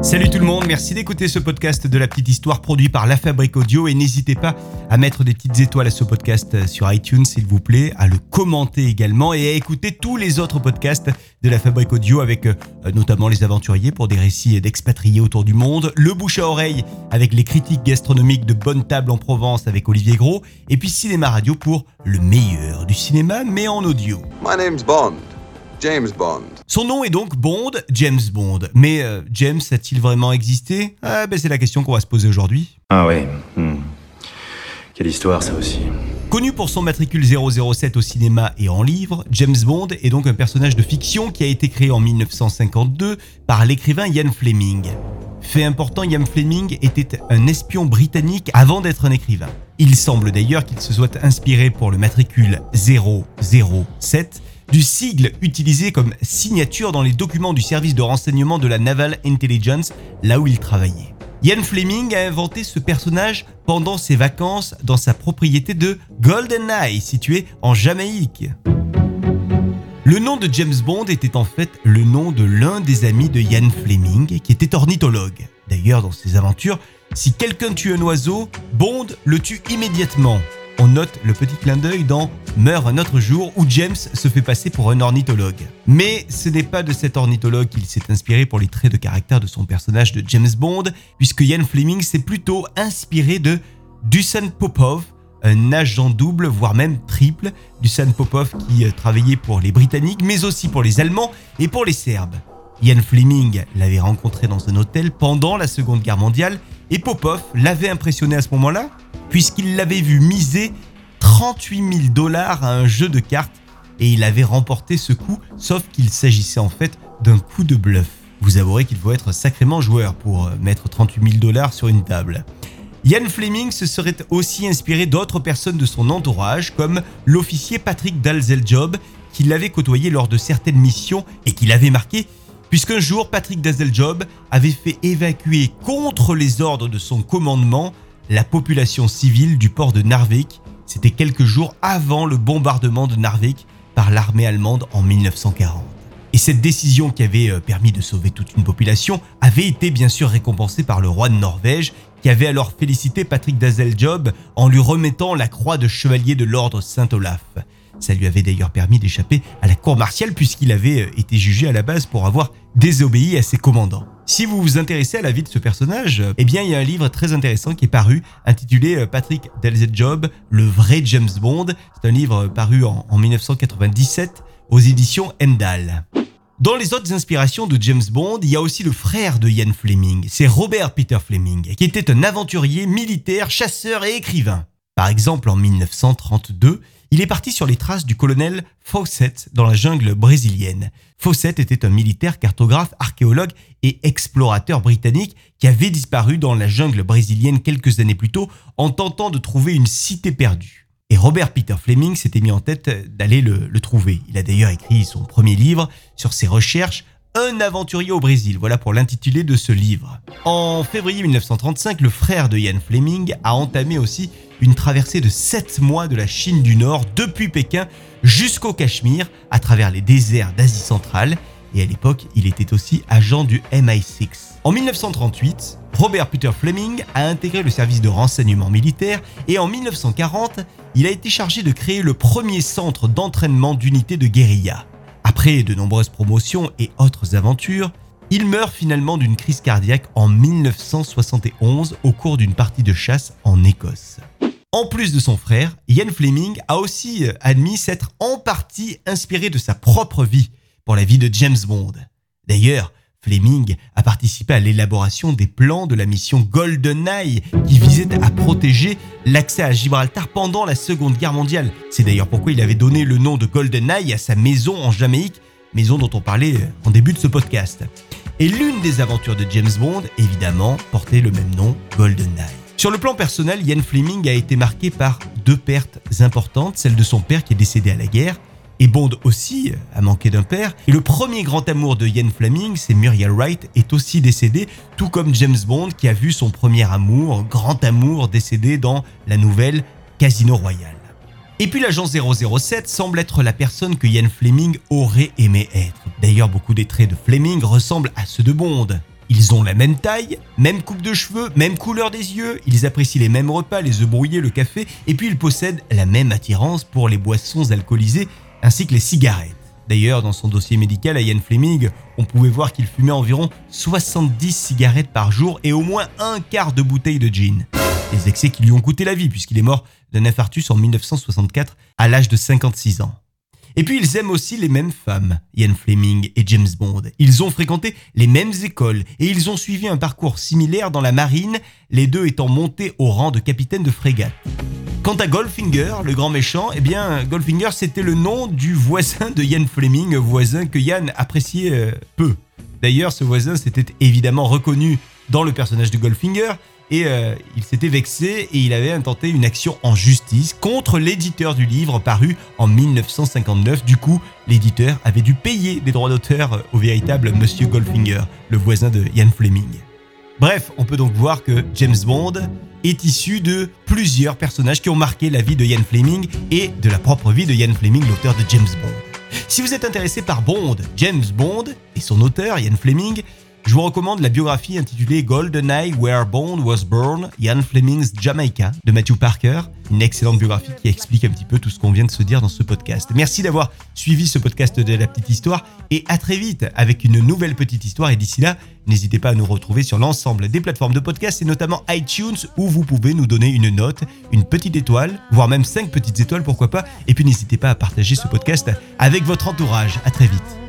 Salut tout le monde, merci d'écouter ce podcast de la petite histoire produit par La Fabrique Audio et n'hésitez pas à mettre des petites étoiles à ce podcast sur iTunes s'il vous plaît, à le commenter également et à écouter tous les autres podcasts de La Fabrique Audio avec euh, notamment les aventuriers pour des récits d'expatriés autour du monde, le bouche à oreille avec les critiques gastronomiques de Bonne Table en Provence avec Olivier Gros et puis Cinéma Radio pour le meilleur du cinéma mais en audio. My name's Bond. James Bond. Son nom est donc Bond, James Bond. Mais euh, James a-t-il vraiment existé? Ah, ben C'est la question qu'on va se poser aujourd'hui. Ah ouais. hmm. Quelle histoire ça aussi. Connu pour son matricule 007 au cinéma et en livre, James Bond est donc un personnage de fiction qui a été créé en 1952 par l'écrivain Ian Fleming. Fait important, Ian Fleming était un espion britannique avant d'être un écrivain. Il semble d'ailleurs qu'il se soit inspiré pour le matricule 007 du sigle utilisé comme signature dans les documents du service de renseignement de la Naval Intelligence, là où il travaillait. Ian Fleming a inventé ce personnage pendant ses vacances dans sa propriété de GoldenEye, située en Jamaïque. Le nom de James Bond était en fait le nom de l'un des amis de Ian Fleming, qui était ornithologue. D'ailleurs, dans ses aventures, si quelqu'un tue un oiseau, Bond le tue immédiatement. On note le petit clin d'œil dans Meurt un autre jour où James se fait passer pour un ornithologue. Mais ce n'est pas de cet ornithologue qu'il s'est inspiré pour les traits de caractère de son personnage de James Bond, puisque Ian Fleming s'est plutôt inspiré de Dusan Popov, un agent double, voire même triple, Dusan Popov qui euh, travaillait pour les Britanniques, mais aussi pour les Allemands et pour les Serbes. Ian Fleming l'avait rencontré dans un hôtel pendant la Seconde Guerre mondiale et Popov l'avait impressionné à ce moment-là puisqu'il l'avait vu miser 38 000 dollars à un jeu de cartes et il avait remporté ce coup, sauf qu'il s'agissait en fait d'un coup de bluff. Vous avouerez qu'il faut être sacrément joueur pour euh, mettre 38 000 dollars sur une table. Ian Fleming se serait aussi inspiré d'autres personnes de son entourage, comme l'officier Patrick Dalzeljob, qui l'avait côtoyé lors de certaines missions et qui l'avait marqué, puisqu'un jour Patrick Dalzeljob avait fait évacuer contre les ordres de son commandement la population civile du port de Narvik. C'était quelques jours avant le bombardement de Narvik par l'armée allemande en 1940. Et cette décision qui avait euh, permis de sauver toute une population avait été bien sûr récompensée par le roi de Norvège, qui avait alors félicité Patrick Dazeljob en lui remettant la croix de chevalier de l'ordre Saint-Olaf. Ça lui avait d'ailleurs permis d'échapper à la cour martiale puisqu'il avait euh, été jugé à la base pour avoir désobéi à ses commandants. Si vous vous intéressez à la vie de ce personnage, eh bien il y a un livre très intéressant qui est paru intitulé euh, Patrick Job, le vrai James Bond. C'est un livre paru en, en 1997 aux éditions Endal. Dans les autres inspirations de James Bond, il y a aussi le frère de Ian Fleming, c'est Robert Peter Fleming, qui était un aventurier, militaire, chasseur et écrivain. Par exemple, en 1932, il est parti sur les traces du colonel Fawcett dans la jungle brésilienne. Fawcett était un militaire cartographe, archéologue et explorateur britannique qui avait disparu dans la jungle brésilienne quelques années plus tôt en tentant de trouver une cité perdue. Et Robert Peter Fleming s'était mis en tête d'aller le, le trouver. Il a d'ailleurs écrit son premier livre sur ses recherches un aventurier au Brésil, voilà pour l'intitulé de ce livre. En février 1935, le frère de Ian Fleming a entamé aussi une traversée de 7 mois de la Chine du Nord depuis Pékin jusqu'au Cachemire à travers les déserts d'Asie centrale et à l'époque il était aussi agent du MI6. En 1938, Robert Peter Fleming a intégré le service de renseignement militaire et en 1940, il a été chargé de créer le premier centre d'entraînement d'unités de guérilla. Après de nombreuses promotions et autres aventures, il meurt finalement d'une crise cardiaque en 1971 au cours d'une partie de chasse en Écosse. En plus de son frère, Ian Fleming a aussi euh, admis s'être en partie inspiré de sa propre vie pour la vie de James Bond. D'ailleurs, Fleming a participé à l'élaboration des plans de la mission GoldenEye qui visait à protéger l'accès à Gibraltar pendant la Seconde Guerre mondiale. C'est d'ailleurs pourquoi il avait donné le nom de GoldenEye à sa maison en Jamaïque, maison dont on parlait en début de ce podcast. Et l'une des aventures de James Bond, évidemment, portait le même nom, GoldenEye. Sur le plan personnel, Ian Fleming a été marqué par deux pertes importantes, celle de son père qui est décédé à la guerre et Bond aussi a manqué d'un père. Et le premier grand amour de Ian Fleming, c'est Muriel Wright, est aussi décédé, tout comme James Bond qui a vu son premier amour, grand amour, décédé dans la nouvelle Casino Royale. Et puis l'agent 007 semble être la personne que Ian Fleming aurait aimé être. D'ailleurs, beaucoup des traits de Fleming ressemblent à ceux de Bond. Ils ont la même taille, même coupe de cheveux, même couleur des yeux, ils apprécient les mêmes repas, les œufs brouillés, le café, et puis ils possèdent la même attirance pour les boissons alcoolisées ainsi que les cigarettes. D'ailleurs, dans son dossier médical à Ian Fleming, on pouvait voir qu'il fumait environ 70 cigarettes par jour et au moins un quart de bouteille de gin. Les excès qui lui ont coûté la vie puisqu'il est mort d'un infarctus en 1964 à l'âge de 56 ans. Et puis ils aiment aussi les mêmes femmes, Ian Fleming et James Bond. Ils ont fréquenté les mêmes écoles et ils ont suivi un parcours similaire dans la marine, les deux étant montés au rang de capitaine de frégate. Quant à Goldfinger, le grand méchant, eh bien, Goldfinger, c'était le nom du voisin de Ian Fleming, voisin que Ian appréciait euh, peu. D'ailleurs, ce voisin s'était évidemment reconnu dans le personnage de Goldfinger, et euh, il s'était vexé et il avait intenté une action en justice contre l'éditeur du livre paru en 1959. Du coup, l'éditeur avait dû payer des droits d'auteur au véritable Monsieur Goldfinger, le voisin de Ian Fleming. Bref, on peut donc voir que James Bond est issu de plusieurs personnages qui ont marqué la vie de Ian Fleming et de la propre vie de Ian Fleming, l'auteur de James Bond. Si vous êtes intéressé par Bond, James Bond et son auteur, Ian Fleming, je vous recommande la biographie intitulée GoldenEye Where Bond Was Born, Ian Fleming's Jamaica de Matthew Parker. Une excellente biographie qui explique un petit peu tout ce qu'on vient de se dire dans ce podcast. Merci d'avoir suivi ce podcast de la petite histoire et à très vite avec une nouvelle petite histoire. Et d'ici là, n'hésitez pas à nous retrouver sur l'ensemble des plateformes de podcast et notamment iTunes où vous pouvez nous donner une note, une petite étoile, voire même cinq petites étoiles, pourquoi pas. Et puis n'hésitez pas à partager ce podcast avec votre entourage. À très vite.